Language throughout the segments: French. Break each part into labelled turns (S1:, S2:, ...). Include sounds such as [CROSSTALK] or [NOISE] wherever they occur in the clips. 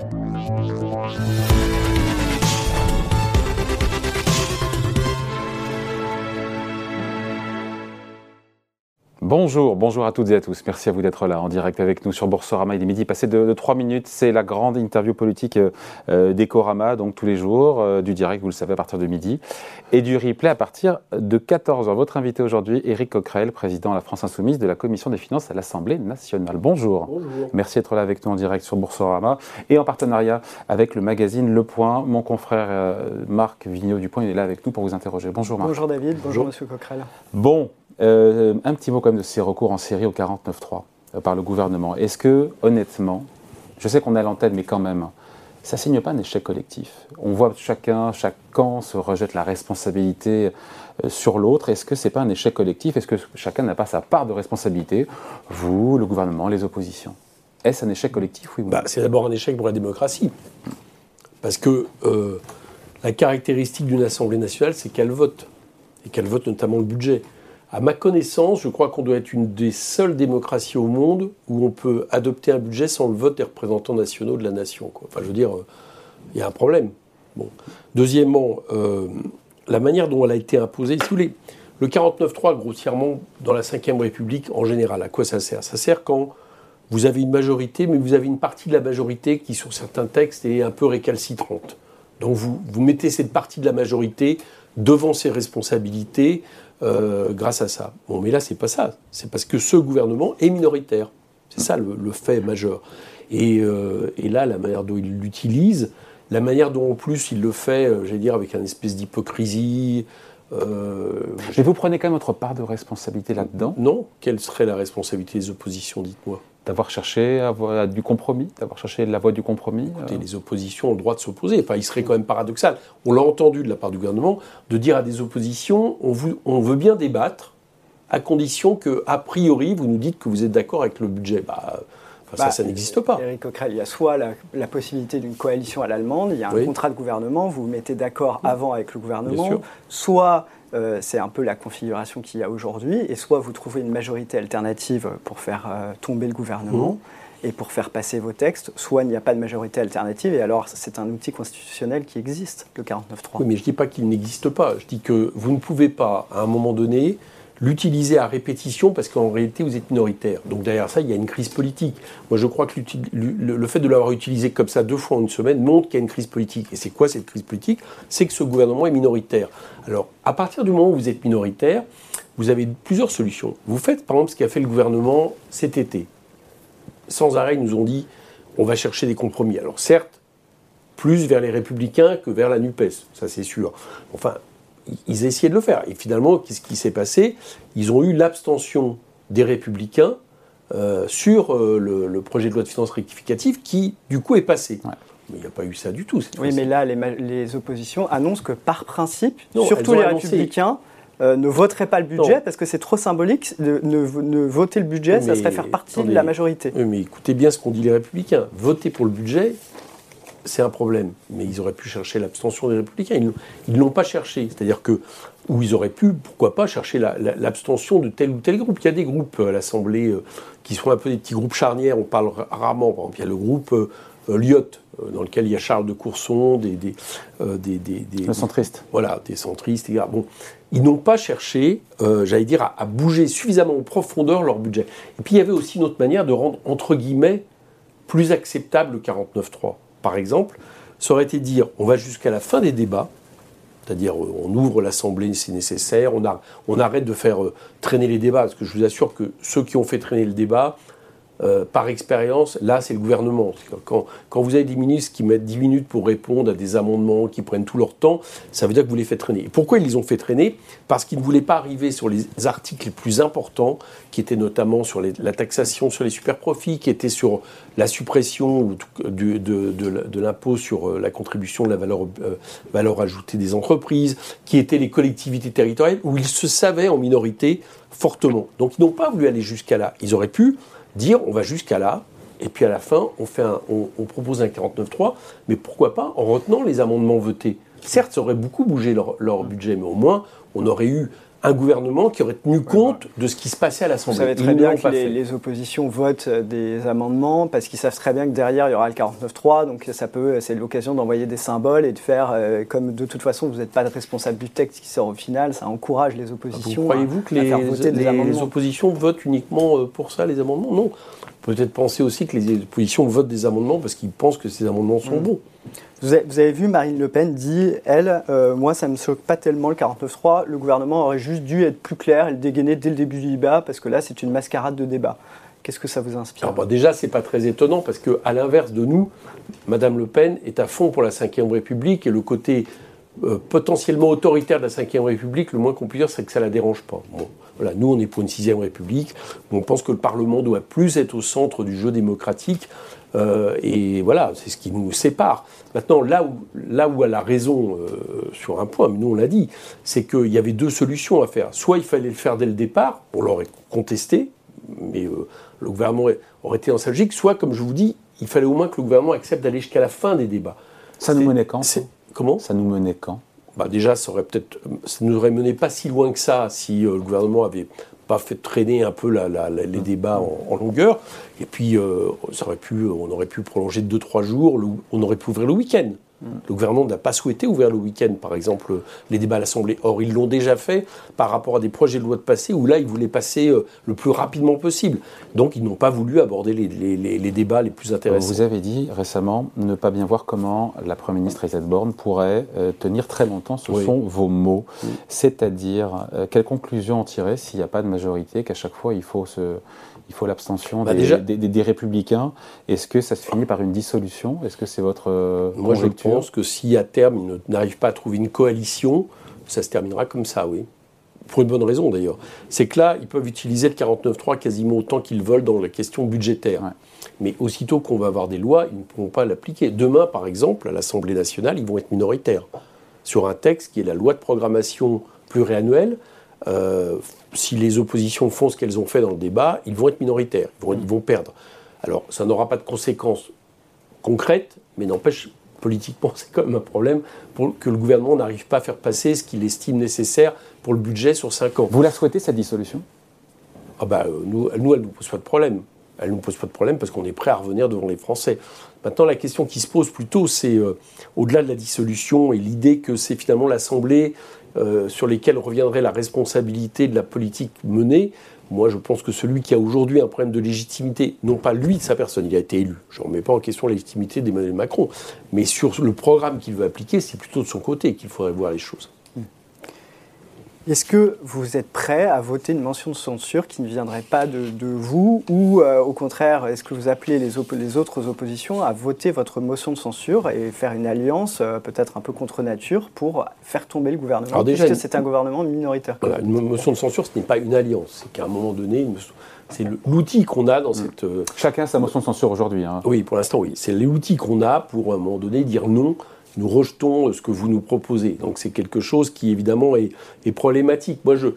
S1: Thank you. Bonjour, bonjour à toutes et à tous. Merci à vous d'être là en direct avec nous sur Boursorama. Il est midi passé de, 3 minutes. C'est la grande interview politique euh, euh, d'Ecorama, donc tous les jours, euh, du direct, vous le savez, à partir de midi, et du replay à partir de 14h. Votre invité aujourd'hui, Éric Coquerel, président de la France Insoumise de la Commission des finances à l'Assemblée nationale. Bonjour.
S2: Bonjour.
S1: Merci d'être là avec nous en direct sur Boursorama et en partenariat avec le magazine Le Point. Mon confrère Marc Vigneault du Point est là avec nous pour vous interroger. Bonjour Marc.
S3: Bonjour David, bonjour, Monsieur Coquerel.
S1: Bon, euh, un petit mot quand même de ces recours en série au 49.3 euh, par le gouvernement. Est-ce que, honnêtement, je sais qu'on à l'antenne, mais quand même, ça ne signe pas un échec collectif? On voit chacun, chaque camp se rejette la responsabilité euh, sur l'autre. Est-ce que ce n'est pas un échec collectif? Est-ce que chacun n'a pas sa part de responsabilité? Vous, le gouvernement, les oppositions. Est-ce un échec collectif? Oui,
S2: bah, C'est d'abord un échec pour la démocratie. Parce que la caractéristique d'une Assemblée nationale, c'est qu'elle vote. Et qu'elle vote notamment le budget. À ma connaissance, je crois qu'on doit être une des seules démocraties au monde où on peut adopter un budget sans le vote des représentants nationaux de la nation. Enfin, je veux dire, il y a un problème. Deuxièmement, euh, la manière dont elle a été imposée, si vous le 49.3, grossièrement, dans la Ve République, en général, à quoi ça sert? Ça sert quand vous avez une majorité, mais vous avez une partie de la majorité qui, sur certains textes, est un peu récalcitrante. Donc vous mettez cette partie de la majorité devant ses responsabilités euh, grâce à ça. Bon, mais là, c'est pas ça. C'est parce que ce gouvernement est minoritaire. C'est ça le, fait majeur. Euh, et, là, la manière dont il l'utilise, la manière dont en plus il le fait, euh, j'allais dire, avec une espèce d'hypocrisie.
S1: Mais vous prenez quand même votre part de responsabilité là-dedans?
S2: Non. Quelle serait la responsabilité des oppositions, dites-moi
S1: D'avoir cherché à du compromis, d'avoir cherché la voie du compromis
S2: Écoutez, les oppositions ont le droit de s'opposer. Enfin, il serait quand même paradoxal, on l'a entendu de la part du gouvernement, de dire à des oppositions on, on veut bien débattre, à condition que, a priori, vous nous dites que vous êtes d'accord avec le budget. Bah, ça, ça bah, n'existe pas.
S3: Éric Coquerel, il y a soit la, possibilité d'une coalition à l'allemande, il y a un contrat de gouvernement, vous vous mettez d'accord avant avec le gouvernement, soit euh, c'est un peu la configuration qu'il y a aujourd'hui, et soit vous trouvez une majorité alternative pour faire euh, tomber le gouvernement. Mmh. Et pour faire passer vos textes, soit il n'y a pas de majorité alternative, et alors c'est un outil constitutionnel qui existe, le 49.3.
S2: Oui, mais je ne dis pas qu'il n'existe pas. Je dis que vous ne pouvez pas, à un moment donné, l'utiliser à répétition parce qu'en réalité vous êtes minoritaire. Donc derrière ça, il y a une crise politique. Moi je crois que le, fait de l'avoir utilisé comme ça deux fois en une semaine montre qu'il y a une crise politique. Et c'est quoi cette crise politique? C'est que ce gouvernement est minoritaire. Alors à partir du moment où vous êtes minoritaire, vous avez plusieurs solutions. Vous faites par exemple ce qu'a fait le gouvernement cet été. Sans arrêt, ils nous ont dit on va chercher des compromis. Alors certes, plus vers les républicains que vers la NUPES, ça c'est sûr. Enfin, ils essayaient de le faire. Et finalement, qu'est-ce qui s'est passé? Ils ont eu l'abstention des républicains euh, sur euh, le, projet de loi de finances rectificative qui, du coup, est passé. Mais il n'y a pas eu ça du tout.
S3: oui, mais là, les, oppositions annoncent que par principe, surtout les républicains, euh, ne voteraient pas le budget parce que c'est trop symbolique. De, ne, voter le budget, ça serait faire partie de la majorité.
S2: Mais écoutez bien ce qu'ont dit les républicains. Voter pour le budget, c'est un problème. Mais ils auraient pu chercher l'abstention des républicains. Ils ne l'ont pas cherché. C'est-à-dire que, ou ils auraient pu, pourquoi pas, chercher l'abstention de tel ou tel groupe. Il y a des groupes à l'Assemblée euh, qui sont un peu des petits groupes charnières. On parle rarement. Par exemple, il y a le groupe euh, euh dans lequel il y a Charles de Courson, des. des,
S1: euh, des, des, centristes.
S2: Voilà, des centristes, etc. Bon, ils n'ont pas cherché, j'allais dire, à, à, bouger suffisamment en profondeur leur budget. Et puis il y avait aussi une autre manière de rendre, entre guillemets, plus acceptable le 49.3 par exemple, ça aurait été dire on va jusqu'à la fin des débats, c'est-à-dire euh, on ouvre l'Assemblée si nécessaire, on, on, arrête de faire euh, traîner les débats, parce que je vous assure que ceux qui ont fait traîner le débat, euh, par expérience, là, c'est le gouvernement. Quand, quand, vous avez des ministres qui mettent 10 minutes pour répondre à des amendements, qui prennent tout leur temps, ça veut dire que vous les faites traîner. Et pourquoi ils les ont fait traîner? Parce qu'ils ne voulaient pas arriver sur les articles les plus importants, qui étaient notamment sur la taxation sur les superprofits, qui étaient sur la suppression de, de, l'impôt sur euh, la contribution de la valeur, euh, valeur ajoutée des entreprises, qui étaient les collectivités territoriales, où ils se savaient en minorité fortement. Donc ils n'ont pas voulu aller jusqu'à là. Ils auraient pu dire on va jusqu'à là, et puis à la fin, on, fait on, propose un 49.3, mais pourquoi pas en retenant les amendements votés. Certes, ça aurait beaucoup bougé leur, budget, mais au moins, on aurait eu un gouvernement qui aurait tenu compte de ce qui se passait à l'Assemblée.
S3: Vous savez très bien que les, oppositions votent des amendements parce qu'ils savent très bien que derrière il y aura le 49-3, donc ça peut, c'est l'occasion d'envoyer des symboles et de faire, euh, comme de toute façon vous n'êtes pas responsable du texte qui sort au final, ça encourage les oppositions.
S2: Croyez-vous que les, les oppositions votent uniquement euh, pour ça les amendements? Non. Peut-être penser aussi que les oppositions votent des amendements parce qu'ils pensent que ces amendements sont mm. bons.
S3: Vous avez, vu, Marine Le Pen dit, elle, euh, moi ça ne me choque pas tellement le 49-3, le gouvernement aurait juste dû être plus clair et le dégainer dès le début du débat, parce que là c'est une mascarade de débat. Qu'est-ce que ça vous inspire?
S2: Alors, Déjà, c'est pas très étonnant, parce qu'à l'inverse de nous, Madame Le Pen est à fond pour la Ve République, et le côté euh, potentiellement autoritaire de la Ve République, le moins qu'on puisse dire, c'est que ça la dérange pas. nous, on est pour une Sixième République, on pense que le Parlement doit plus être au centre du jeu démocratique, euh, et voilà, c'est ce qui nous sépare. Maintenant, là où, là où elle a raison euh, sur un point, mais nous on l'a dit, c'est qu'il y avait deux solutions à faire. Soit il fallait le faire dès le départ, on l'aurait contesté, mais euh, le gouvernement aurait été en sa logique, soit, comme je vous dis, il fallait au moins que le gouvernement accepte d'aller jusqu'à la fin des débats.
S1: Ça nous menait quand
S2: Comment?
S1: Ça nous menait quand?
S2: Bah déjà, ça aurait peut-être, ça nous aurait mené pas si loin que ça si le gouvernement avait pas fait traîner un peu les mmh. débats en, longueur. Et puis, euh, ça aurait pu, on aurait pu prolonger de 2-3 jours, on aurait pu ouvrir le week-end. Le gouvernement n'a pas souhaité ouvrir le week-end, par exemple, les débats à l'Assemblée. Or, ils l'ont déjà fait par rapport à des projets de loi de passé où là, ils voulaient passer euh, le plus rapidement possible. Donc, ils n'ont pas voulu aborder les, débats les plus intéressants.
S1: Vous avez dit récemment ne pas bien voir comment la Première ministre Elisabeth Borne pourrait euh, tenir très longtemps. Ce sont vos mots. C'est-à-dire, euh, quelle conclusion en tirer s'il n'y a pas de majorité, qu'à chaque fois, il faut se il faut l'abstention bah, des, républicains. Est-ce que ça se finit par une dissolution? Est-ce que c'est votre euh,
S2: Moi, je pense que si à terme ils n'arrivent pas à trouver une coalition, ça se terminera comme ça, oui. Pour une bonne raison d'ailleurs. C'est que là, ils peuvent utiliser le 49.3 quasiment autant qu'ils veulent dans la question budgétaire. Mais aussitôt qu'on va avoir des lois, ils ne pourront pas l'appliquer. Demain, par exemple, à l'Assemblée nationale, ils vont être minoritaires sur un texte qui est la loi de programmation pluriannuelle euh, si les oppositions font ce qu'elles ont fait dans le débat, ils vont être minoritaires, ils vont, perdre. Alors, ça n'aura pas de conséquences concrètes, mais n'empêche, politiquement, [LAUGHS] c'est quand même un problème pour que le gouvernement n'arrive pas à faire passer ce qu'il estime nécessaire pour le budget sur 5 ans.
S1: Vous la souhaitez, cette dissolution?
S2: Ah bah, euh, nous, nous, elle ne nous pose pas de problème. Elle ne nous pose pas de problème parce qu'on est prêt à revenir devant les Français. Maintenant, la question qui se pose plutôt, c'est euh, au-delà de la dissolution et l'idée que c'est finalement l'Assemblée euh, sur lesquels reviendrait la responsabilité de la politique menée, moi je pense que celui qui a aujourd'hui un problème de légitimité, non pas lui de sa personne, il a été élu, je ne remets pas en question la légitimité d'Emmanuel Macron, mais sur le programme qu'il veut appliquer, c'est plutôt de son côté qu'il faudrait voir les choses.
S3: Est-ce que vous êtes prêt à voter une mention de censure qui ne viendrait pas de, vous ou euh, au contraire, est-ce que vous appelez les, les, autres oppositions à voter votre motion de censure et faire une alliance euh, peut-être un peu contre nature pour faire tomber le gouvernement? Alors déjà, puisque c'est un gouvernement minoritaire
S2: voilà, Une motion de censure, ce n'est pas une alliance. C'est qu'à un moment donné, c'est l'outil qu'on a dans mm. cette... Euh,
S1: Chacun sa motion de censure aujourd'hui. Hein.
S2: Oui, pour l'instant, oui. C'est l'outil qu'on a pour, à un moment donné, dire non nous rejetons ce que vous nous proposez. Donc c'est quelque chose qui évidemment est, problématique. Moi, je,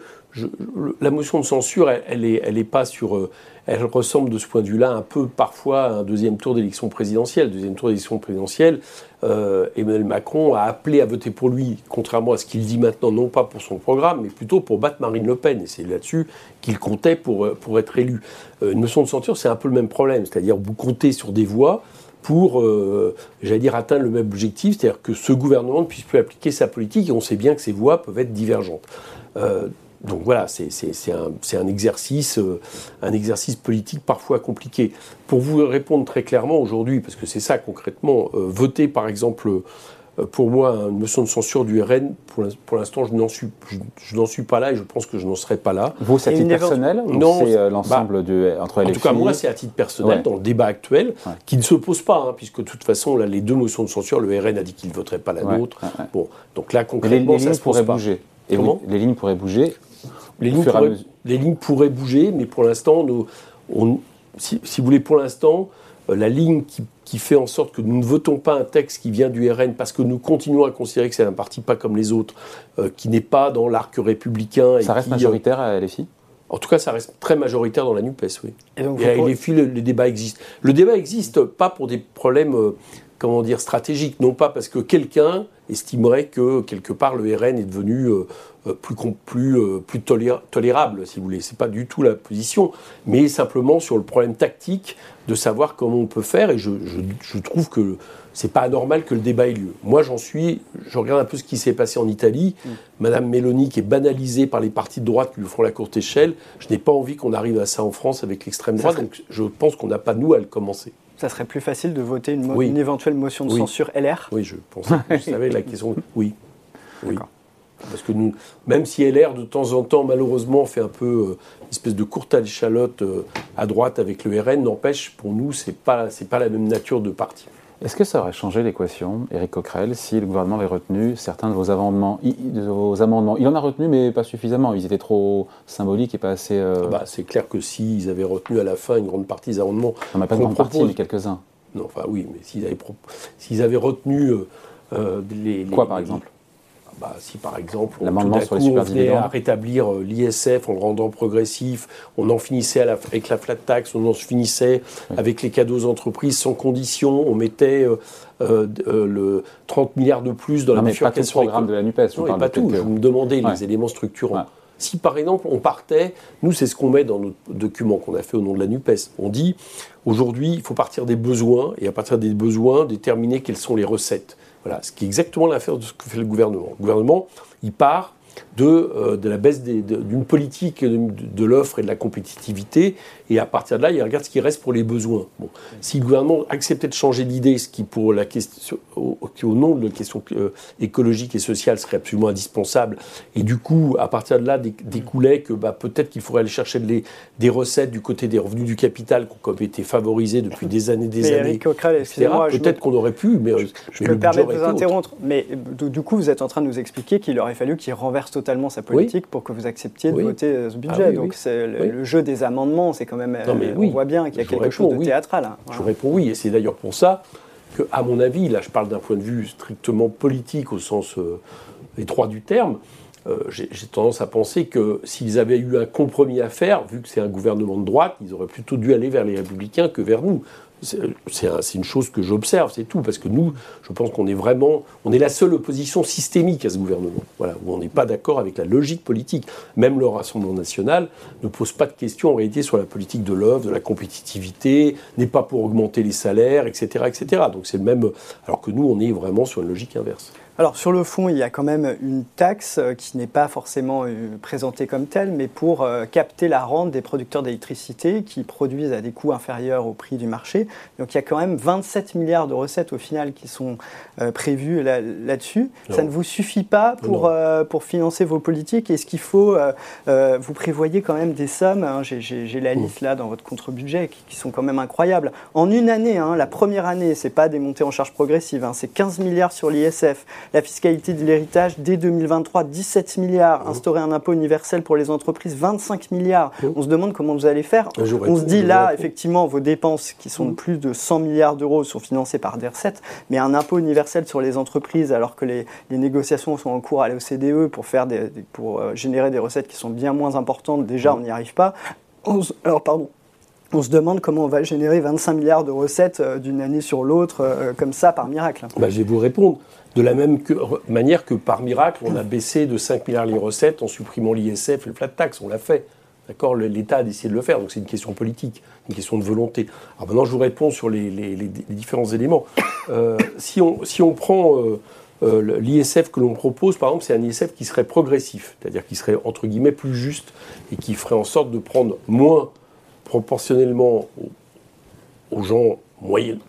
S2: la motion de censure, elle, n'est elle est pas sur, euh, elle ressemble de ce point de vue-là un peu parfois à un deuxième tour d'élection présidentielle. Deuxième tour d'élection présidentielle, euh, Emmanuel Macron a appelé à voter pour lui, contrairement à ce qu'il dit maintenant, non pas pour son programme, mais plutôt pour battre Marine Le Pen. Et c'est là-dessus qu'il comptait pour, euh, pour être élu. une motion de censure, c'est un peu le même problème, c'est-à-dire vous comptez sur des voix pour, euh, j'allais dire, atteindre le même objectif, c'est-à-dire que ce gouvernement ne puisse plus appliquer sa politique, et on sait bien que ces voies peuvent être divergentes. Euh, donc voilà, c'est un, exercice, euh, un exercice politique parfois compliqué. Pour vous répondre très clairement aujourd'hui, parce que c'est ça concrètement, voter par exemple pour moi, une motion de censure du RN, pour l'instant, je n'en suis, je, suis pas là et je pense que je n'en serai pas là.
S1: Vous, c'est à titre personnel Non, c'est euh, l'ensemble bah, entre
S2: En tout cas, moi, c'est à titre personnel, dans le débat actuel, qui ne se pose pas, hein, puisque de toute façon, là, les deux motions de censure, le RN a dit qu'il ne voterait pas la nôtre. Bon, donc là, concrètement,
S1: les, ça
S2: se pose
S1: pas. bouger. Et les lignes pourraient bouger.
S2: Les lignes pourraient, les lignes pourraient bouger, mais pour l'instant, si, si, vous voulez, pour l'instant, euh, la ligne qui qui fait en sorte que nous ne votons pas un texte qui vient du RN parce que nous continuons à considérer que c'est un parti pas comme les autres, euh, qui n'est pas dans l'arc républicain.
S1: Ça reste majoritaire à LFI
S2: en tout cas, ça reste très majoritaire dans la NUPES, oui. Et, donc, et à LFI, le, débat existe. Le débat existe pas pour des problèmes, euh, comment dire, stratégique, non pas parce que quelqu'un estimerait que quelque part le RN est devenu euh, euh, plus, plus, euh, plus tolérable, si vous voulez. C'est pas du tout la position, mais simplement sur le problème tactique de savoir comment on peut faire. Et je, je, trouve que c'est pas anormal que le débat ait lieu. Moi, j'en suis, je regarde un peu ce qui s'est passé en Italie. Mm. Madame Mélanie, qui est banalisée par les partis de droite qui lui font la courte échelle, je n'ai pas envie qu'on arrive à ça en France avec l'extrême droite. Donc, je pense qu'on n'a pas nous à le commencer
S3: ça serait plus facile de voter une, éventuelle motion de censure LR
S2: Oui, je pense. je savais la question. Oui. oui. Parce que nous, même si LR de temps en temps, malheureusement, fait un peu euh, une espèce de courte échalote euh, à droite avec le RN, n'empêche, pour nous, c'est pas, c'est pas la même nature de parti.
S1: Est-ce que ça aurait changé l'équation, Éric Coquerel, si le gouvernement avait retenu certains de vos amendements, vos amendements Il en a retenu, mais pas suffisamment. Ils étaient trop symboliques et pas assez. Euh,
S2: ah bah, c'est clair que s'ils avaient retenu à la fin une grande partie des amendements.
S1: On n'a pas une grande partie, mais quelques-uns.
S2: Non, enfin oui, mais s'ils avaient, avaient retenu euh, euh, les,
S1: Quoi, par exemple?
S2: Bah, si par exemple on, on venait à rétablir euh, l'ISF en le rendant progressif, on en finissait avec la flat tax, on en finissait avec les cadeaux aux entreprises sans condition, on mettait euh, euh, le 30 milliards de plus dans la
S1: bifurcation. Pas programme de la NUPES.
S2: Non, pas tout. Je vous me demandais les éléments structurants. Si par exemple on partait, nous c'est ce qu'on met dans notre document qu'on a fait au nom de la NUPES, on dit aujourd'hui il faut partir des besoins et à partir des besoins déterminer quelles sont les recettes. Voilà, ce qui est exactement l'affaire de ce que fait le gouvernement. Le gouvernement, il part de, euh, de la baisse d'une politique de, l'offre et de la compétitivité, et à partir de là, il regarde ce qui reste pour les besoins. Bon. Si le gouvernement acceptait de changer d'idée, ce qui pour la question, au, au nom de la question euh, écologique et sociale serait absolument indispensable, et du coup, à partir de là, découlait que bah, peut-être qu'il faudrait aller chercher des recettes du côté des revenus du capital qui ont été favorisés depuis des années, des [LAUGHS] années, Peut-être qu'on aurait pu, mais
S3: je, je me permets de vous interrompre, mais du coup, vous êtes en train de nous expliquer qu'il aurait fallu qu'il renverse totalement sa politique pour que vous acceptiez de voter euh, ce budget. Ah Donc c'est le, jeu des amendements, c'est quand même. Euh, on voit bien qu'il y a quelque chose de théâtral. Hein.
S2: Je réponds oui, et c'est d'ailleurs pour ça que, à mon avis, là je parle d'un point de vue strictement politique au sens euh, étroit du terme, j'ai tendance à penser que s'ils avaient eu un compromis à faire, vu que c'est un gouvernement de droite, ils auraient plutôt dû aller vers les républicains que vers nous c'est une chose que j'observe, c'est tout, parce que nous, je pense qu'on est vraiment, on est la seule opposition systémique à ce gouvernement, voilà, où on n'est pas d'accord avec la logique politique. Même le Rassemblement national ne pose pas de questions en réalité sur la politique de l'offre, de la compétitivité, n'est pas pour augmenter les salaires, etc., etc. Donc c'est le même, alors que nous, on est vraiment sur une logique inverse.
S3: Alors sur le fond, il y a quand même une taxe euh, qui n'est pas forcément euh, présentée comme telle, mais pour euh, capter la rente des producteurs d'électricité qui produisent à des coûts inférieurs au prix du marché. Donc il y a quand même 27 milliards de recettes au final qui sont prévues là-dessus. Ça ne vous suffit pas pour, pour financer vos politiques Est-ce qu'il faut, vous prévoyez quand même des sommes, hein, j'ai la liste là dans votre contre-budget, qui, sont quand même incroyables. En une année, hein, la première année, c'est pas des montées en charge progressives, hein, c'est 15 milliards sur l'ISF. La fiscalité de l'héritage, dès 2023, 17 milliards. Mmh. Instaurer un impôt universel pour les entreprises, 25 milliards. Mmh. On se demande comment vous allez faire. On se dit là, effectivement, vos dépenses qui sont de mmh. plus de 100 milliards d'euros sont financées par des recettes, mais un impôt universel sur les entreprises, alors que les, négociations sont en cours à l'OCDE pour, faire des, pour euh, générer des recettes qui sont bien moins importantes, déjà on n'y arrive pas. alors, pardon on se demande comment on va générer 25 milliards de recettes euh, d'une année sur l'autre, euh, comme ça, par miracle.
S2: Bah, je vais vous répondre. De la même manière que par miracle, on a baissé de 5 milliards les recettes en supprimant l'ISF et le flat tax. On l'a fait. D'accord? L'État a décidé de le faire, donc c'est une question politique, une question de volonté. Alors maintenant, je vous réponds sur les, différents éléments. Euh, si, on, si, on, prend l'ISF que l'on propose, par exemple, c'est un ISF qui serait progressif, c'est-à-dire qui serait, entre guillemets, plus juste et qui ferait en sorte de prendre moins proportionnellement aux gens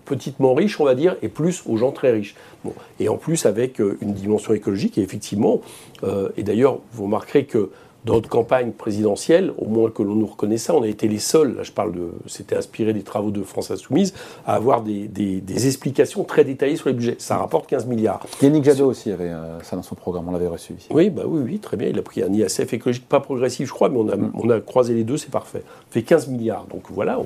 S2: petitement riches, on va dire, et plus aux gens très riches. Bon. Et en plus avec euh, une dimension écologique, et effectivement, euh, et d'ailleurs, vous remarquerez que dans notre campagne présidentielle, au moins que l'on nous reconnaisse ça, on a été les seuls, là je parle de, c'était inspiré des travaux de France Insoumise, à avoir des, des, explications très détaillé sur les budgets. Ça rapporte 15 milliards.
S1: Yannick Jadot aussi avait euh, ça dans son programme, on l'avait reçu ici.
S2: Oui, bah oui, oui, très bien. Il a pris un ISF écologique, pas progressif, je crois, mais on a, mm. on a croisé les deux, c'est parfait. fait 15 milliards. Donc voilà,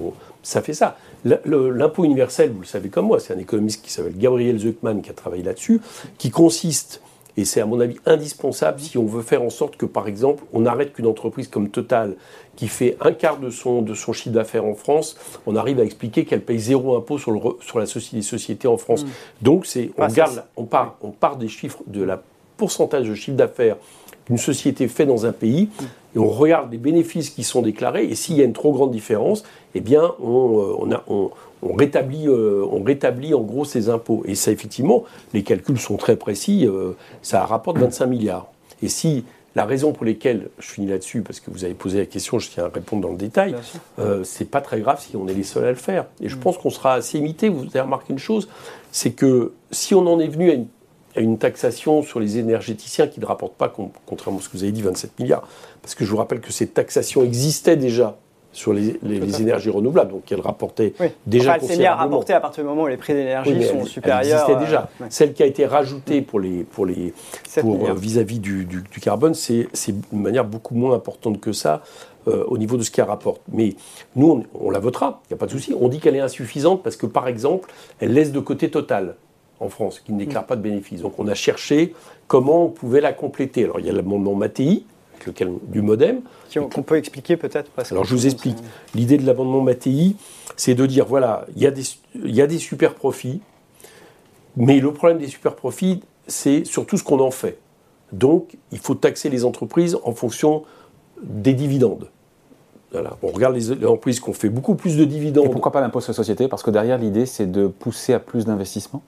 S2: ça fait ça. L'impôt universel, vous le savez comme moi, c'est un économiste qui s'appelle Gabriel Zuckman qui a travaillé là-dessus, qui consiste Et c'est à mon avis indispensable si on veut faire en sorte que, par exemple, on arrête qu'une entreprise comme Total, qui fait un quart de son, de son chiffre d'affaires en France, on arrive à expliquer qu'elle paye zéro impôt sur, le, sur la société, les sociétés en France. Mm. Donc c'est, on, garde, on, part, on part des chiffres, de la pourcentage de chiffre d'affaires qu'une société fait dans un pays, mm. et on regarde les bénéfices qui sont déclarés, et s'il y a une trop grande différence, eh bien, on, euh, on, a, on, on rétablit, euh, on rétablit en gros ces impôts. Et ça, effectivement, les calculs sont très précis, euh, ça rapporte 25 milliards. Et si la raison pour laquelle, je finis là-dessus parce que vous avez posé la question, je tiens à répondre dans le détail, euh, c'est pas très grave si on est les seuls à le faire. Et je mm. pense qu'on sera assez imité. Vous avez remarqué une chose, c'est que si on en est venu à une, à une, taxation sur les énergéticiens qui ne rapportent pas, contrairement à ce que vous avez dit, 27 milliards, parce que je vous rappelle que cette taxation existait déjà sur les, énergies renouvelables, donc elle rapportait déjà
S3: enfin, elle s'est à rapporter à partir du moment où les prix d'énergie sont supérieurs.
S2: Elle existait déjà. Euh, Celle qui a été rajoutée pour les pour les pour vis-à-vis du, du, carbone, c'est une manière beaucoup moins importante que ça. Euh, au niveau de ce qu'elle rapporte. Mais nous, on, la votera, il n'y a pas de souci. On dit qu'elle est insuffisante parce que, par exemple, elle laisse de côté Total en France, qui ne déclare mm. pas de bénéfices. Donc on a cherché comment on pouvait la compléter. Alors il y a l'amendement Mattei, lequel, du modem.
S3: Qu'on peut expliquer peut-être
S2: Alors je vous explique. L'idée de l'amendement Mattei, c'est de dire voilà, il y, a des, il y a des super profits, mais le problème des super profits, c'est surtout ce qu'on en fait. Donc, il faut taxer les entreprises en fonction des dividendes. Voilà. On regarde les, entreprises qui ont fait beaucoup plus de dividendes. Et
S1: pourquoi pas l'impôt sur la société? Parce que derrière, l'idée, c'est de pousser à plus d'investissements?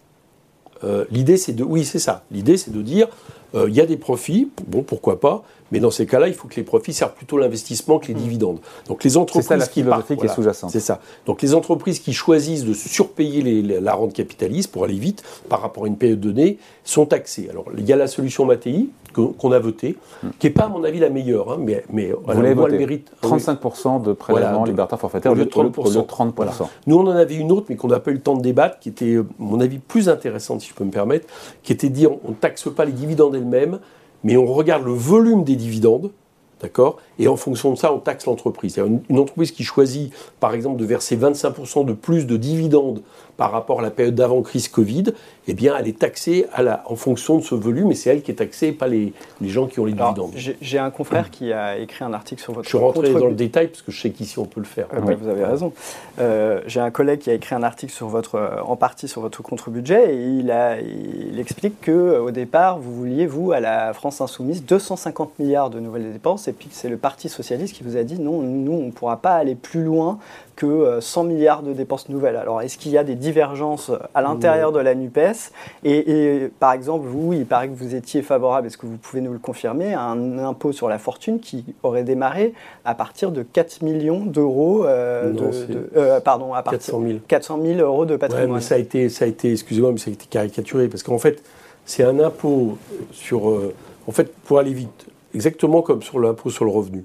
S2: Euh, L'idée, c'est de. Oui, c'est ça. L'idée, c'est de dire euh, il y a des profits, bon, pourquoi pas, mais dans ces cas-là, il faut que les profits servent plutôt l'investissement que les hmm. dividendes.
S1: Donc les entreprises ça, la qui est sous-jacente.
S2: C'est ça. Donc les entreprises qui choisissent de surpayer la rente capitaliste pour aller vite par rapport à une période donnée sont taxées. Alors il y a la solution Mattei qu'on a votée, hmm. qui n'est pas à mon avis la meilleure, hein, mais, mais
S1: Vous elle le mérite. 35% de prélèvement libertaire forfaitaire au lieu de 30%. 30%.
S2: Nous on en avait une autre, mais qu'on n'a pas eu le temps de débattre, qui était, à mon avis, plus intéressante, si je peux me permettre, qui était de dire on ne taxe pas les dividendes elles-mêmes, mais on regarde le volume des dividendes, d'accord Et en fonction de ça, on taxe l'entreprise. Une entreprise qui choisit, par exemple, de verser 25% de plus de dividendes par rapport à la période d'avant-crise Covid, eh bien, elle est taxée à la, en fonction de ce volume, et c'est elle qui est taxée, pas les, les gens qui ont les dividendes.
S3: J'ai un confrère qui a écrit un article sur votre...
S2: Je suis rentré dans le détail, parce que je sais qu'ici, on peut le faire.
S3: Euh, oui, vous avez raison. Euh, j'ai un collègue qui a écrit un article sur votre, en partie sur votre contre-budget, et il, a, il explique qu'au départ, vous vouliez, vous, à la France Insoumise, 250 milliards de nouvelles dépenses, et puis c'est le Parti Socialiste qui vous a dit, non, nous, on ne pourra pas aller plus loin que 100 euh, milliards de dépenses nouvelles. Alors, est-ce qu'il y a des divergences à l'intérieur de la NUPES? Et, par exemple, vous, il paraît que vous étiez favorable, est-ce que vous pouvez nous le confirmer, à un impôt sur la fortune qui aurait démarré à partir de 4 millions d'euros, euh, euh, pardon, à partir 400 000. 400 000 euros de patrimoine. Ouais,
S2: mais ça a été, ça a été excusez-moi, mais ça a été caricaturé, parce qu'en fait, c'est un impôt sur... en fait, pour aller vite, exactement comme sur l'impôt sur le revenu.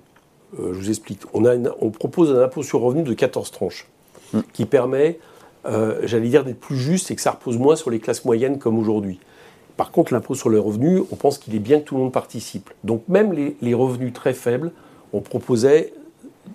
S2: Euh, je vous explique. On, a on, propose un impôt sur revenu de 14 tranches hmm. qui permet, euh, j'allais dire, d'être plus juste et que ça repose moins sur les classes moyennes comme aujourd'hui. Par contre, l'impôt sur le revenu, on pense qu'il est bien que tout le monde participe. Donc même les, revenus très faibles, on proposait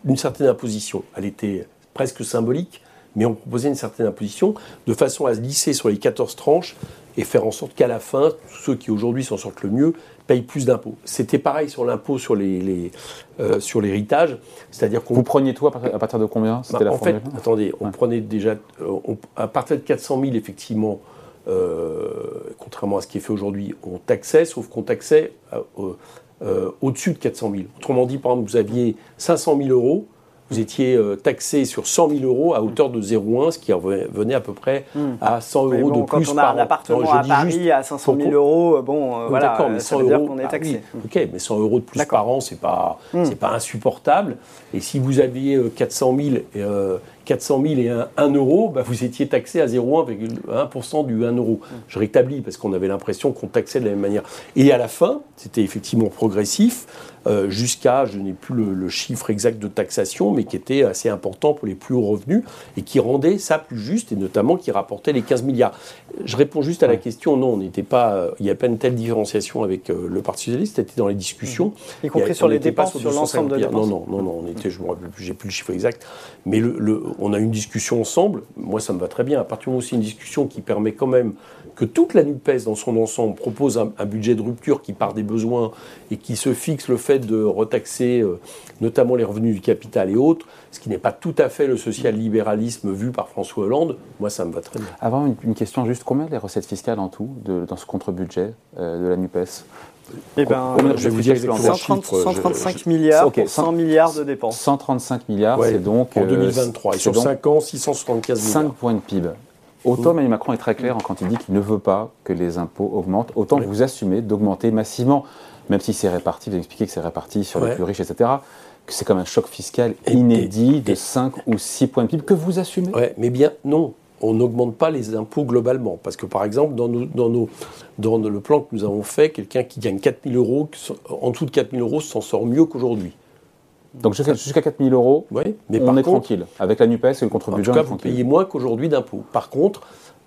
S2: une certaine imposition. Elle était presque symbolique, mais on proposait une certaine imposition de façon à se lisser sur les 14 tranches et faire en sorte qu'à la fin, ceux qui aujourd'hui s'en sortent le mieux payent plus d'impôts. C'était pareil sur l'impôt sur les, euh, sur l'héritage, c'est-à-dire qu'on
S1: vous preniez tout à partir de combien
S2: bah, En fait, attendez, on prenait déjà euh, à partir de 400 000 effectivement. Euh, contrairement à ce qui est fait aujourd'hui, on taxait, sauf qu'on taxait au-dessus de 400 000. Autrement dit, par exemple, vous aviez 500 000 euros, vous étiez euh, taxé sur 100 000 euros à hauteur de 0,1, ce qui revenait à peu près hmm. à 100 euros de plus
S3: quand on a un appartement à Paris à 500 000 euros, euh, bon, euh, voilà, mais 100 ça veut euros, qu'on est taxé.
S2: ok, mais 100 euros de plus par an, c'est pas, hmm. c'est pas insupportable. Et si vous aviez 400 000, 400 000 et 1, euro, bah, vous étiez taxé à 0,1% du 1 euro. Hmm. Je rétablis parce qu'on avait l'impression qu'on taxait de la même manière. Et à la fin, c'était effectivement progressif. Euh, jusqu'à, je n'ai plus le, chiffre exact de taxation, mais qui était assez important pour les plus hauts revenus et qui rendait ça plus juste et notamment qui rapportait les 15 milliards. Je réponds juste à la question, non, on n'était pas, il n'y a pas une telle différenciation avec euh, le Parti socialiste, c'était dans les discussions.
S3: Y compris sur les dépenses, sur, l'ensemble de
S2: dépenses. Non, non, non, non, on était, je me rappelle plus, j'ai plus le chiffre exact, mais le, on a une discussion ensemble. Moi, ça me va très bien. À partir du moment où c'est une discussion qui permet quand même que toute la NUPES dans son ensemble propose un, budget de rupture qui part des besoins et qui se fixe le fait de retaxer euh, notamment les revenus du capital et autres, ce qui n'est pas tout à fait le social-libéralisme vu par François Hollande, moi ça me va très bien.
S1: Avant, une, question juste, combien les recettes fiscales en tout dans ce contre-budget euh, de la NUPES?
S3: Eh ben, je vais vous dire 135 milliards 100 milliards de dépenses.
S1: 135 milliards, c'est donc...
S2: En 2023, euh, et sur 5 ans, 675 milliards.
S1: 5 points de PIB. Autant Emmanuel Macron est très clair quand il dit qu'il ne veut pas que les impôts augmentent, autant vous assumez d'augmenter massivement, même si c'est réparti, vous expliquez que c'est réparti sur les plus riches, etc., que c'est comme un choc fiscal inédit de 5 ou 6 points de PIB que vous assumez.
S2: Oui, mais bien non, on n'augmente pas les impôts globalement. Parce que par exemple, dans, dans, nos, dans le plan que nous avons fait, quelqu'un qui gagne 4 000 euros, en dessous de 4 000 euros, s'en sort mieux qu'aujourd'hui.
S1: Donc jusqu'à 4 000 euros, mais on est tranquille. Avec la NUPES et le contre-budget,
S2: En tout cas, vous payez moins qu'aujourd'hui d'impôts. Par contre,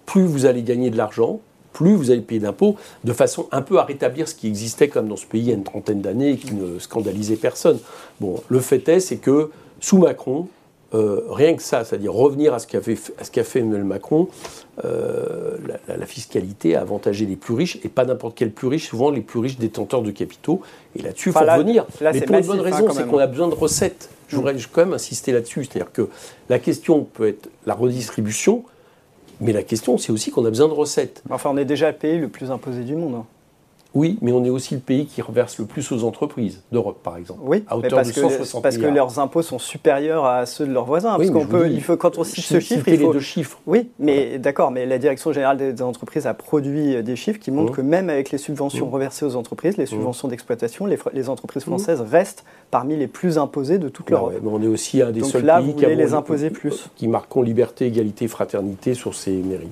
S2: plus vous allez gagner de l'argent, plus vous allez payer d'impôts, de façon un peu à rétablir ce qui existait comme dans ce pays il y a une trentaine d'années et qui ne scandalisait personne. Bon, le fait est, c'est que sous Macron, euh, rien que ça, c'est-à-dire revenir à ce qu'a fait, fait, Emmanuel Macron, euh, la, fiscalité a avantagé les plus riches, et pas n'importe quel plus riche, souvent les plus riches détenteurs de capitaux. Et là-dessus, il faut revenir. Mais pour une bonne hein, raison, c'est qu'on a besoin de recettes. Je voudrais quand même insister là-dessus. C'est-à-dire que la question peut être la redistribution, mais la question, c'est aussi qu'on a besoin de recettes.
S3: Enfin, on est déjà le pays le plus imposé du monde.
S2: Oui, mais on est aussi le pays qui reverse le plus aux entreprises d'Europe, par exemple.
S3: Oui, à hauteur parce, de 160 que, parce que leurs impôts sont supérieurs à ceux de leurs voisins. parce qu'on peut, il faut, quand on cite ce chiffre, il
S2: faut... les deux chiffres.
S3: Oui, mais d'accord, mais la Direction générale des entreprises a produit des chiffres qui montrent mmh. que même avec les subventions mmh. reversées aux entreprises, les mmh. subventions d'exploitation, les, entreprises françaises restent parmi les plus imposées de toute bah l'Europe.
S2: on est aussi un des
S3: Donc
S2: seuls
S3: là,
S2: pays
S3: qui les imposer plus.
S2: qui marquons liberté, égalité, fraternité sur ces mairies.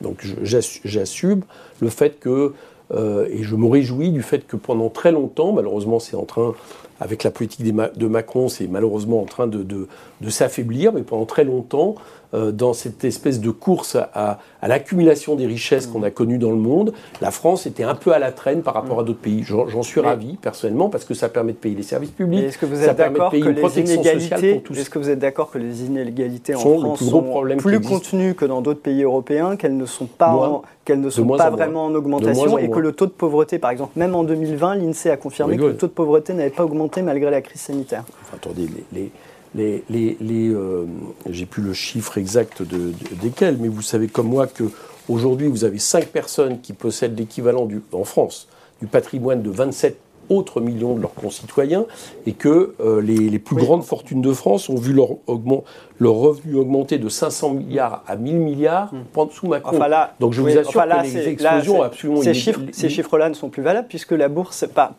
S2: Donc j'assume le fait que euh, et je me réjouis du fait que pendant très longtemps, malheureusement c'est en train, avec la politique de Macron, c'est malheureusement en train de, s'affaiblir, mais pendant très longtemps, dans cette espèce de course à, l'accumulation des richesses qu'on a connues dans le monde, la France était un peu à la traîne par rapport à d'autres pays. J'en suis ravi personnellement parce que ça permet de payer les services publics,
S3: est-ce que vous êtes d'accord que les inégalités, Est-ce que vous êtes d'accord que les inégalités en France plus sont plus contenues que dans d'autres pays européens, qu'elles ne sont pas, qu'elles ne sont pas vraiment en augmentation et que le taux de pauvreté, par exemple, même en 2020, l'INSEE a confirmé que le taux de pauvreté n'avait pas augmenté malgré la crise sanitaire.
S2: attendez, les les, les, euh, j'ai plus le chiffre exact de, desquels, mais vous savez comme moi que aujourd'hui vous avez 5 personnes qui possèdent l'équivalent en France du patrimoine de 27 autres millions de leurs concitoyens et que euh, les, plus grandes fortunes de France ont vu leur, leur revenu augmenter de 500 milliards à 1000 milliards hmm. sous Macron. Donc je vous assure que les explosions absolument...
S3: Ces chiffres, ces chiffres-là ne sont plus valables puisque la bourse, pas,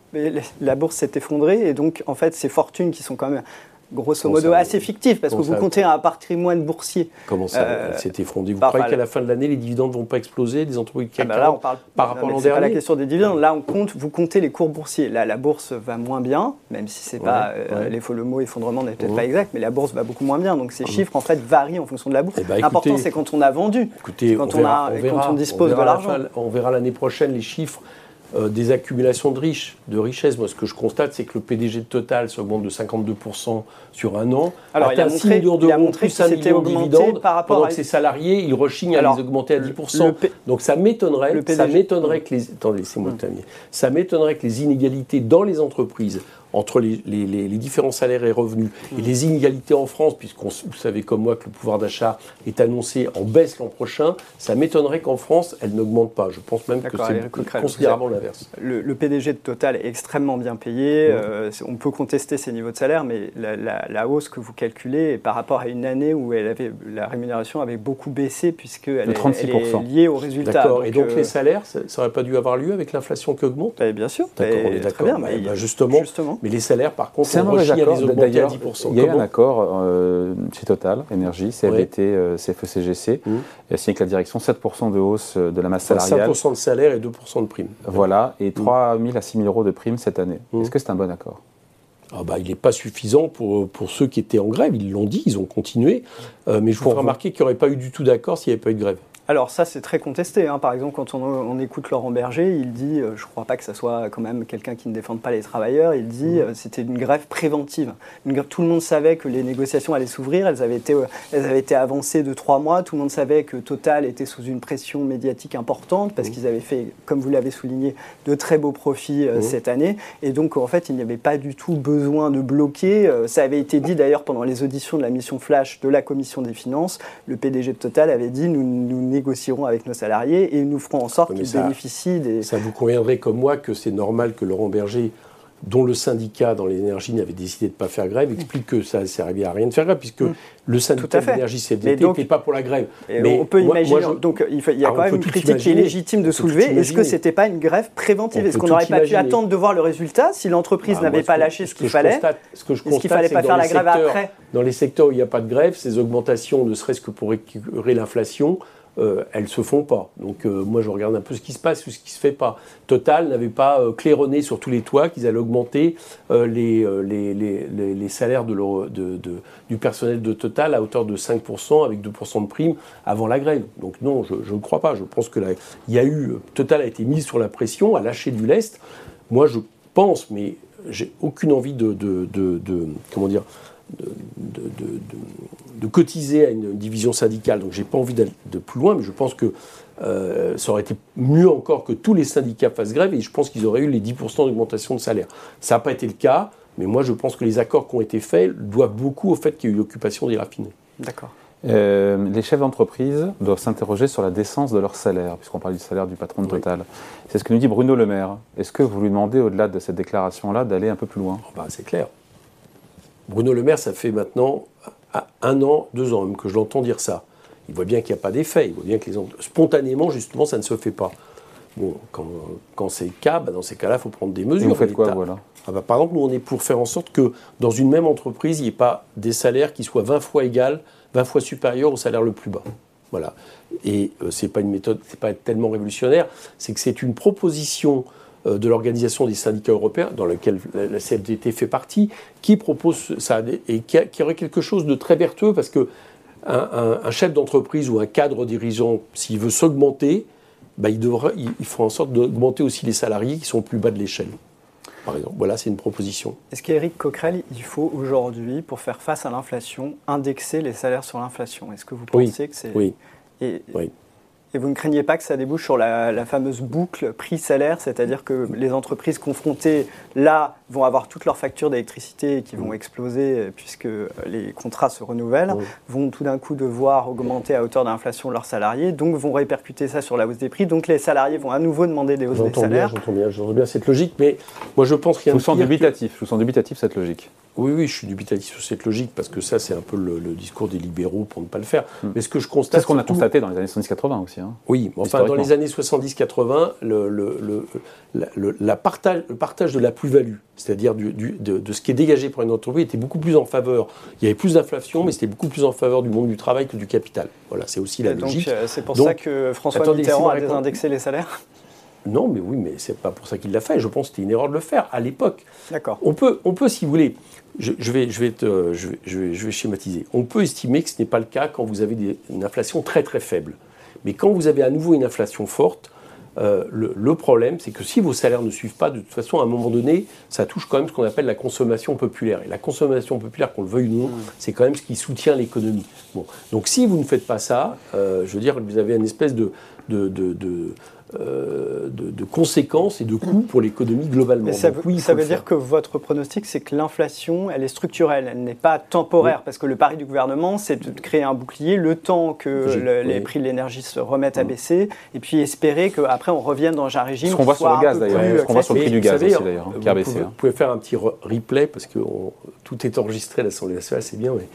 S3: la bourse s'est effondrée et donc en fait ces fortunes qui sont quand même grosso modo assez fictif, parce que vous comptez un patrimoine boursier.
S2: Comment ça euh, s'est effondré Vous croyez qu'à la fin de l'année, les dividendes ne vont pas exploser des entreprises qui ah bah là, on parle, par rapport à l'an dernier
S3: pas la question des dividendes. Là, on compte, vous comptez les cours boursiers. Là, la bourse va moins bien, même si c'est pas euh, le mot effondrement n'est peut-être pas exact, mais la bourse va beaucoup moins bien. Donc ces chiffres en fait varient en fonction de la bourse. Eh ben, L'important, c'est quand on a vendu,
S2: écoutez,
S3: quand on, a, quand on dispose de l'argent.
S2: On verra l'année prochaine les chiffres euh, des accumulations de, riches, de richesses. Moi, ce que je constate, c'est que le PDG de Total s'augmente de 52% sur un an.
S3: Alors, il a montré, millions d'euros, plus un million de dividendes,
S2: par rapport pendant à... que ses salariés, ils rechignent à les augmenter à 10%. Donc, ça m'étonnerait, ça m'étonnerait que les... Attendez, moi hum. Ça m'étonnerait que les inégalités dans les entreprises entre les, différents salaires et revenus et les inégalités en France, puisqu'on vous savez comme moi que le pouvoir d'achat est annoncé en baisse l'an prochain, ça m'étonnerait qu'en France, elle n'augmente pas. Je pense même que c'est considérablement l'inverse.
S3: Le, PDG de Total est extrêmement bien payé. Euh, on peut contester ses niveaux de salaire, mais la, hausse que vous calculez est par rapport à une année où elle avait, la rémunération avait beaucoup baissé, puisqu'elle est, est, liée au résultat.
S2: D'accord. Et donc euh, les salaires, ça n'aurait pas dû avoir lieu avec l'inflation qui augmente?
S3: Eh Bien sûr.
S2: D'accord, on est d'accord. Bah, bah, justement, justement Mais les salaires, par contre,
S1: c'est un mauvais accord. D'ailleurs, il y a eu un accord chez Total Énergie, CFDT, CFECGC, mmh. signé avec la direction 7% de hausse de la masse salariale.
S2: 5% de salaire et 2% de prime.
S1: Voilà, et 3 000 à 6 000 euros de prime cette année. Est-ce que c'est un bon accord?
S2: Ah bah, il n'est pas suffisant pour, pour ceux qui étaient en grève. Ils l'ont dit, ils ont continué. mais je vous remarquer qu'il n'y aurait pas eu du tout d'accord s'il n'y avait pas eu de grève.
S3: Alors ça, c'est très contesté. Hein. Par exemple, quand on, écoute Laurent Berger, il dit, euh, je ne crois pas que ce soit quand même quelqu'un qui ne défende pas les travailleurs, il dit mmh. euh, c'était une grève préventive. tout le monde savait que les négociations allaient s'ouvrir, elles, avaient été, euh, elles avaient été avancées de trois mois, tout le monde savait que Total était sous une pression médiatique importante parce mmh. qu'ils avaient fait, comme vous l'avez souligné, de très beaux profits mmh. cette année. Et donc, en fait, il n'y avait pas du tout besoin de bloquer. ça avait été dit d'ailleurs pendant les auditions de la mission Flash de la Commission des Finances. Le PDG de Total avait dit, nous, nous négocierons avec nos salariés et nous ferons en sorte qu'ils bénéficient des...
S2: Ça vous conviendrait comme moi que c'est normal que Laurent Berger dont le syndicat dans l'énergie n'avait décidé de ne pas faire grève, explique que ça ne servait à rien de faire grève, puisque mm. le syndicat de l'énergie CFDT n'était pas pour la grève.
S3: Mais on peut imaginer, donc il, y a quand même une critique qui est légitime de soulever. Est-ce que ce n'était pas une grève préventive? Est-ce qu'on n'aurait pas pu attendre de voir le résultat si l'entreprise bah, n'avait pas lâché ce qu'il fallait?
S2: Ce que je constate, fallait pas faire la grève après? Dans les secteurs où il n'y a pas de grève, ces augmentations, ne serait-ce que pour récupérer l'inflation, euh, elles se font pas. Donc euh, moi je regarde un peu ce qui se passe, ce qui se fait pas. Total n'avait pas euh, claironné sur tous les toits qu'ils allaient augmenter les, les, salaires de, du personnel de Total à hauteur de 5% avec 2% de prime avant la grève. Donc non, je ne crois pas. Je pense que il y a eu Total a été mis sur la pression, a lâché du lest. Moi je pense, mais j'ai aucune envie de, de comment dire de, cotiser à une division syndicale. Donc j'ai pas envie d'aller de plus loin, mais je pense que euh, ça aurait été mieux encore que tous les syndicats fassent grève et je pense qu'ils auraient eu les 10% d'augmentation de salaire. Ça n'a pas été le cas, mais moi je pense que les accords qui ont été faits doivent beaucoup au fait qu'il y a eu l'occupation des raffinés.
S3: D'accord.
S1: Euh, les chefs d'entreprise doivent s'interroger sur la décence de leur salaire, puisqu'on parle du salaire du patron de Total. C'est ce que nous dit Bruno Le Maire. Est-ce que vous lui demandez, au-delà de cette déclaration-là, d'aller un peu plus loin?
S2: Oh, bah, C'est clair. Bruno Le Maire, ça fait maintenant un an, deux ans même que je l'entends dire ça. Il voit bien qu'il n'y a pas d'effet. Il voit bien que les spontanément, justement, ça ne se fait pas. Bon, quand, c'est le cas, bah, dans ces cas-là, il faut prendre des mesures.
S1: vous faites quoi, voilà?
S2: Ah bah, Par exemple, nous, on est pour faire en sorte que dans une même entreprise, il n'y ait pas des salaires qui soient 20 fois égales, 20 fois supérieurs au salaire le plus bas. Voilà. Et euh, ce n'est pas une méthode, c'est pas tellement révolutionnaire, c'est que c'est une proposition de l'Organisation des syndicats européens, dans laquelle la CFDT fait partie, qui propose ça et qui, aurait quelque chose de très vertueux parce que un, chef d'entreprise ou un cadre dirigeant, s'il veut s'augmenter, bah, il, devra, il, en sorte d'augmenter aussi les salariés qui sont au plus bas de l'échelle. Par exemple, voilà, c'est une proposition.
S3: Est-ce qu'Éric Coquerel, il faut aujourd'hui, pour faire face à l'inflation, indexer les salaires sur l'inflation? Est-ce que vous pensez que c'est...
S2: Oui. oui.
S3: Et vous ne craignez pas que ça débouche sur la, fameuse boucle prix-salaire, c'est-à-dire que les entreprises confrontées là vont avoir toutes leurs factures d'électricité qui vont exploser euh, puisque les contrats se renouvellent, vont tout d'un coup devoir augmenter à hauteur d'inflation leurs salariés, donc vont répercuter ça sur la hausse des prix. Donc les salariés vont à nouveau demander des hausses des salaires.
S2: J'entends bien, j'entends bien cette logique, mais moi je pense qu'il y a
S1: je vous sens dubitatif, je vous sens dubitatif cette logique?
S2: Oui, oui, je suis dubitatif sur cette logique parce que ça, c'est un peu le, discours des libéraux pour ne pas le faire. Hmm. Mais ce que je constate.
S1: C'est ce qu'on a constaté dans les années 70-80 aussi. Hein,
S2: oui, enfin, dans les années 70-80, le, le, la partage, le partage de la plus-value, c'est-à-dire du, de, ce qui est dégagé pour une entreprise, était beaucoup plus en faveur. Il y avait plus d'inflation, mais c'était beaucoup plus en faveur du monde du travail que du capital. Voilà, c'est aussi la logique.
S3: Euh, c'est pour ça que François Mitterrand a désindexé les salaires?
S2: Non, mais oui, mais c'est pas pour ça qu'il l'a fait. Je pense que c'était une erreur de le faire à l'époque.
S3: D'accord.
S2: On peut, on peut, si vous voulez, je, vais, je, vais je, vais, je, vais, schématiser. On peut estimer que ce n'est pas le cas quand vous avez une inflation très très faible. Mais quand vous avez à nouveau une inflation forte, euh, le, problème, c'est que si vos salaires ne suivent pas, de toute façon, à un moment donné, ça touche quand même ce qu'on appelle la consommation populaire. Et la consommation populaire, qu'on le veuille ou non, mmh. c'est quand même ce qui soutient l'économie. Bon. Donc si vous ne faites pas ça, euh, je veux dire, vous avez une espèce de, de, de, de euh, de, conséquences et de coûts pour l'économie globalement.
S3: ça, veut, dire que votre pronostic, c'est que l'inflation, elle est structurelle, elle n'est pas temporaire, parce que le pari du gouvernement, c'est de créer un bouclier le temps que les prix de l'énergie se remettent à baisser, et puis espérer qu'après on revienne dans un régime. Ce
S1: qu'on voit sur le gaz d'ailleurs, ce qu'on voit sur le prix du gaz aussi d'ailleurs,
S2: qui a baissé. Vous, hein. pouvez faire un petit replay, parce que tout est enregistré à l'Assemblée nationale, c'est bien, mais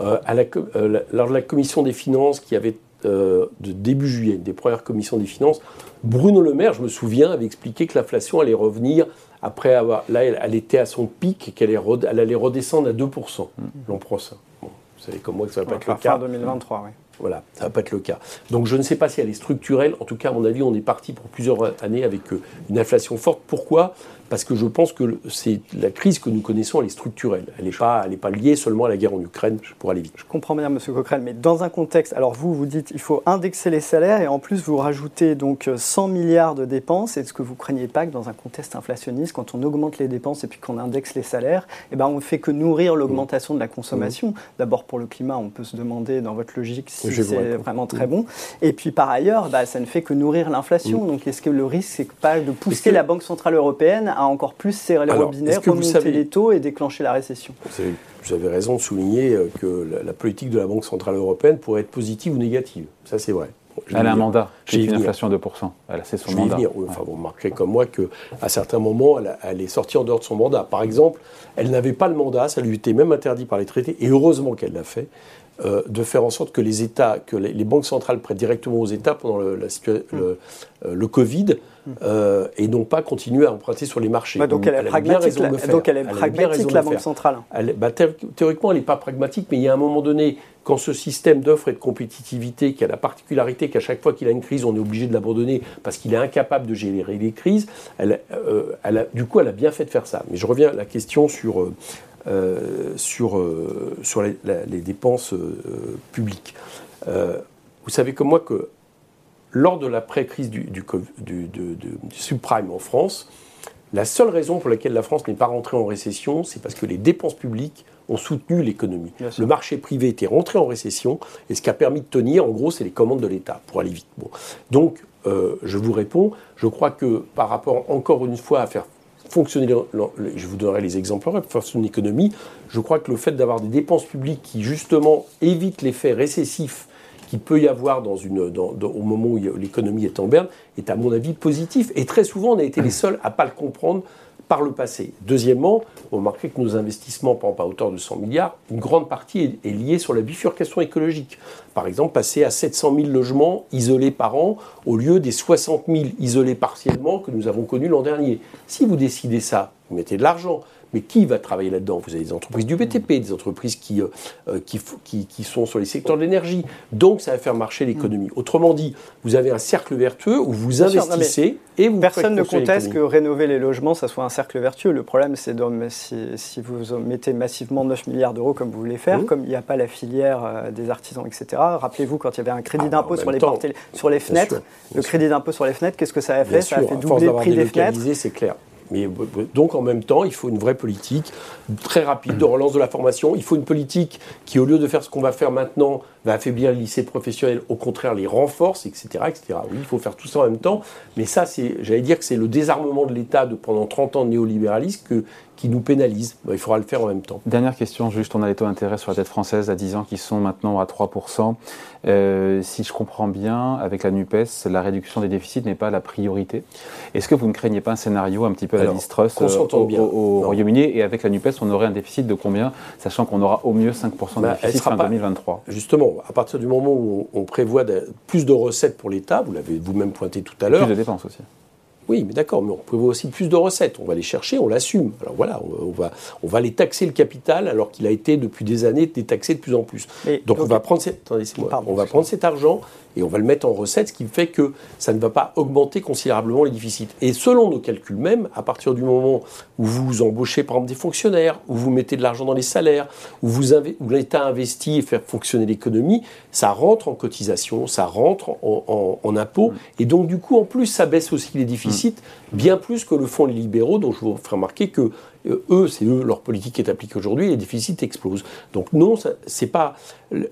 S2: euh, à la, euh, lors de la commission des finances qui avait de début juillet, des premières commissions des finances, Bruno Le Maire, je me souviens, avait expliqué que l'inflation allait revenir après avoir. Là, elle, était à son pic, qu'elle allait redescendre à 2% mm. l'an prochain. vous savez comme moi que ça va pas être le cas.
S3: Fin 2023, oui.
S2: Voilà, ça va pas être le cas. Donc je ne sais pas si elle est structurelle. En tout cas, à mon avis, on est parti pour plusieurs années avec euh, une inflation forte. Pourquoi? Parce que je pense que c'est la crise que nous connaissons, elle est structurelle. Elle n'est pas, pas liée seulement à la guerre en Ukraine, pour aller vite.
S3: Je comprends bien, M. Coquerel, mais dans un contexte, alors vous, vous dites il faut indexer les salaires et en plus vous rajoutez donc 100 milliards de dépenses. Est-ce que vous craignez pas que dans un contexte inflationniste, quand on augmente les dépenses et puis qu'on indexe les salaires, eh ben on ne fait que nourrir l'augmentation de la consommation mmh. D'abord pour le climat, on peut se demander dans votre logique si c'est vraiment très mmh. bon. Et puis par ailleurs, bah, ça ne fait que nourrir l'inflation. Mmh. Donc est-ce que le risque, c'est pas de pousser la Banque Centrale Européenne encore plus serrer les robinets, remonter les taux et déclencher la récession?
S2: Vous avez raison de souligner euh, que la, politique de la Banque Centrale Européenne pourrait être positive ou négative. Ça, c'est vrai.
S1: elle a un mandat, j'ai une inflation de 2%. Elle a c'est son mandat.
S2: Enfin, vous remarquerez comme moi qu'à certains moments, elle, elle, est sortie en dehors de son mandat. Par exemple, elle n'avait pas le mandat, ça lui était même interdit par les traités, et heureusement qu'elle l'a fait, euh, de faire en sorte que les États, que les, banques centrales prêtent directement aux États pendant le, la, le, euh, le Covid euh, et non pas continuer à emprunter sur les marchés.
S3: Bah, donc, elle, est pragmatique, la, donc elle est pragmatique, la Banque centrale.
S2: bah, théoriquement, elle n'est pas pragmatique, mais il y a un moment donné, quand ce système d'offres et de compétitivité, qui a la particularité qu'à chaque fois qu'il a une crise, on est obligé de l'abandonner parce qu'il est incapable de gérer les crises, elle, elle a, du coup, elle a bien fait de faire ça. Mais je reviens à la question sur euh, sur, euh, sur les, dépenses euh, publiques. vous savez comme moi que lors de la pré-crise du, du, subprime en France, la seule raison pour laquelle la France n'est pas rentrée en récession, c'est parce que les dépenses publiques ont soutenu l'économie. Le marché privé était rentré en récession et ce qui a permis de tenir, en gros, c'est les commandes de l'État, pour aller vite. Bon. Donc, je vous réponds, je crois que par rapport, encore une fois, à faire fonctionner, je vous donnerai les exemples pour faire une économie, je crois que le fait d'avoir des dépenses publiques qui justement évitent l'effet récessif qu'il peut y avoir dans une, au moment où l'économie est en berne est à mon avis positif. Et très souvent, on a été les seuls à ne pas le comprendre par le passé. Deuxièmement, vous remarquez que nos investissements, par exemple à hauteur de 100 milliards, une grande partie est, liée sur la bifurcation écologique. Par exemple, passer à 700 000 logements isolés par an au lieu des 60 000 isolés partiellement que nous avons connus l'an dernier. Si vous décidez ça, vous mettez de l'argent. Mais qui va travailler là-dedans? Vous avez des entreprises du BTP, des entreprises qui, euh, euh, qui, qui, sont sur les secteurs de l'énergie. Donc, ça va faire marcher l'économie. Mm. Autrement dit, vous avez un cercle vertueux où vous investissez et vous
S3: Personne ne conteste que rénover les logements, ça soit un cercle vertueux. Le problème, c'est si, si, vous mettez massivement 9 milliards d'euros comme vous voulez faire, mm. comme il n'y a pas la filière euh, des artisans, etc. Rappelez-vous, quand il y avait un crédit ah, d'impôt sur, les sur les fenêtres, le crédit d'impôt sur les fenêtres, qu'est-ce que ça a fait? Ça a fait doubler le prix des fenêtres.
S2: C'est clair. Mais donc en même temps, il faut une vraie politique très rapide de relance de la formation. Il faut une politique qui, au lieu de faire ce qu'on va faire maintenant, va affaiblir les lycées professionnels, au contraire les renforce, etc., etc. Oui, il faut faire tout ça en même temps. Mais ça, c'est, j'allais dire que c'est le désarmement de l'État de pendant 30 ans de néolibéralisme que, qui nous pénalise. il faudra le faire en même temps.
S1: Dernière question, juste on a les taux d'intérêt sur la dette française à 10 ans qui sont maintenant à 3%. Euh, si je comprends bien, avec la NUPES, la réduction des déficits n'est pas la priorité. Est-ce que vous ne craignez pas un scénario un petit peu à la distrust euh, au, Royaume-Uni Et avec la NUPES, on aurait un déficit de combien Sachant qu'on aura au mieux 5% de bah, déficit fin 2023.
S2: Justement, à partir du moment où on, prévoit plus de recettes pour l'État, vous l'avez vous-même pointé tout à l'heure.
S1: Plus de dépenses aussi.
S2: Oui, mais d'accord, mais on prévoit aussi plus de recettes. On va les chercher, on l'assume. Alors voilà, on va, on va les taxer le capital alors qu'il a été depuis des années détaxé de plus en plus. donc, on va prendre cet, on va prendre cet argent et on va le mettre en recette, ce qui fait que ça ne va pas augmenter considérablement les déficits. Et selon nos calculs même, à partir du moment où vous embauchez par exemple des fonctionnaires, où vous mettez de l'argent dans les salaires, où, l'État investit et fait fonctionner l'économie, ça rentre en cotisation, ça rentre en, impôts, et donc du coup en plus ça baisse aussi les déficits, bien plus que le fonds les libéraux, dont je vous ferai remarquer que euh, eux, c'est eux, leur politique est appliquée aujourd'hui, les déficits explosent. Donc non, c'est pas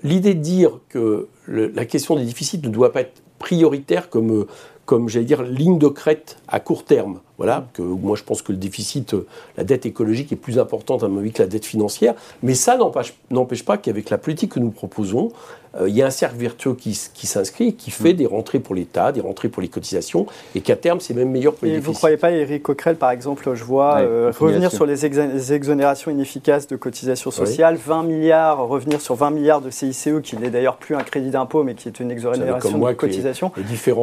S2: l'idée de dire que la question des déficits ne doit pas être prioritaire comme, comme j'allais dire, ligne de crête à court terme Voilà, que moi je pense que le déficit, euh, la dette écologique est plus importante à mon avis que la dette financière. Mais ça n'empêche pas qu'avec la politique que nous proposons, euh, il y a un cercle vertueux qui, s'inscrit, qui fait mm. des rentrées pour l'État, des rentrées pour les cotisations, et qu'à terme, c'est même meilleur pour les
S3: Et vous ne croyez pas, Éric Coquerel, par exemple, je vois euh, revenir sur les, exonérations inefficaces de cotisations sociales, 20 milliards, revenir sur 20 milliards de CICE, qui n'est d'ailleurs plus un crédit d'impôt, mais qui est une exonération de cotisation.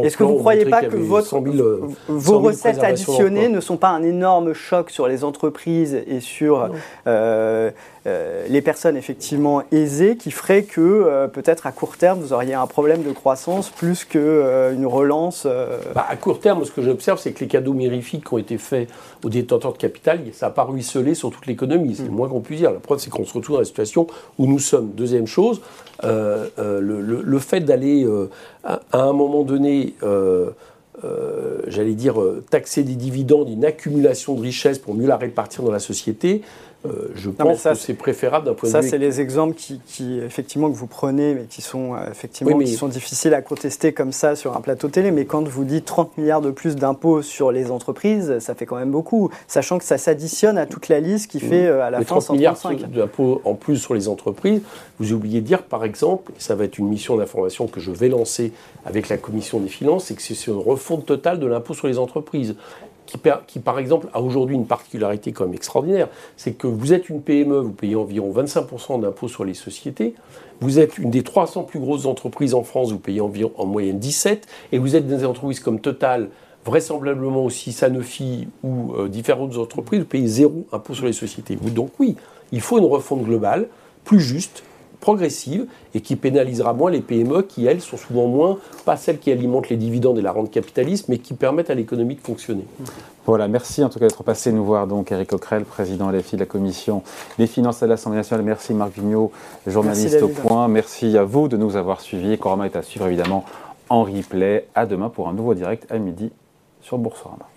S3: Est-ce que vous ne croyez pas que votre, vos recettes ne sont pas un énorme choc sur les entreprises et sur euh, les personnes effectivement aisées qui ferait que euh, peut-être à court terme vous auriez un problème de croissance plus qu'une euh, relance
S2: bah, À court terme, ce que j'observe, c'est que les cadeaux mirifiques qui ont été faits aux détenteurs de capital, ça n'a pas ruisselé sur toute l'économie. C'est le mm. moins qu'on puisse dire. La preuve, c'est qu'on se retrouve dans la situation où nous sommes. Deuxième chose, le, fait d'aller à, un moment donné. J'allais dire, taxer des dividendes, une accumulation de richesses pour mieux la répartir dans la société, euh, je pense que c'est préférable d'un point
S3: de
S2: vue.
S3: Ça, c'est les exemples qui, effectivement, que vous prenez, mais qui sont, euh, effectivement, Qui sont difficiles à contester comme ça sur un plateau télé. Mais quand vous dites 30 milliards de plus d'impôts sur les entreprises, ça fait quand même beaucoup, sachant que ça s'additionne à toute la liste qui fait euh, à la fin
S2: 30 milliards d'impôts en plus sur les entreprises. Vous oubliez de dire, par exemple, et ça va être une mission d'information que je vais lancer avec la Commission des finances, c'est que c'est une refonte totale de l'impôt sur les entreprises qui, par exemple, a aujourd'hui une particularité quand même extraordinaire, c'est que vous êtes une PME, vous payez environ 25% d'impôts sur les sociétés, vous êtes une des 300 plus grosses entreprises en France, vous payez environ en moyenne 17, et vous êtes des entreprises comme Total, vraisemblablement aussi Sanofi ou euh, différentes entreprises, vous payez zéro impôt sur les sociétés. Donc oui, il faut une refonte globale, plus juste, progressive et qui pénalisera moins les PME qui, elles, sont souvent moins, pas celles qui alimentent les dividendes et la rente capitaliste, mais qui permettent à l'économie de fonctionner.
S1: Voilà, merci en tout cas d'être passé nous voir. Donc Eric Coquerel, président LFI de la Commission des finances à l'Assemblée nationale. Merci Marc Vigneault, journaliste au point. Merci à vous de nous avoir suivis. Corama est à suivre évidemment en replay. À demain pour un nouveau direct à midi sur Boursorama.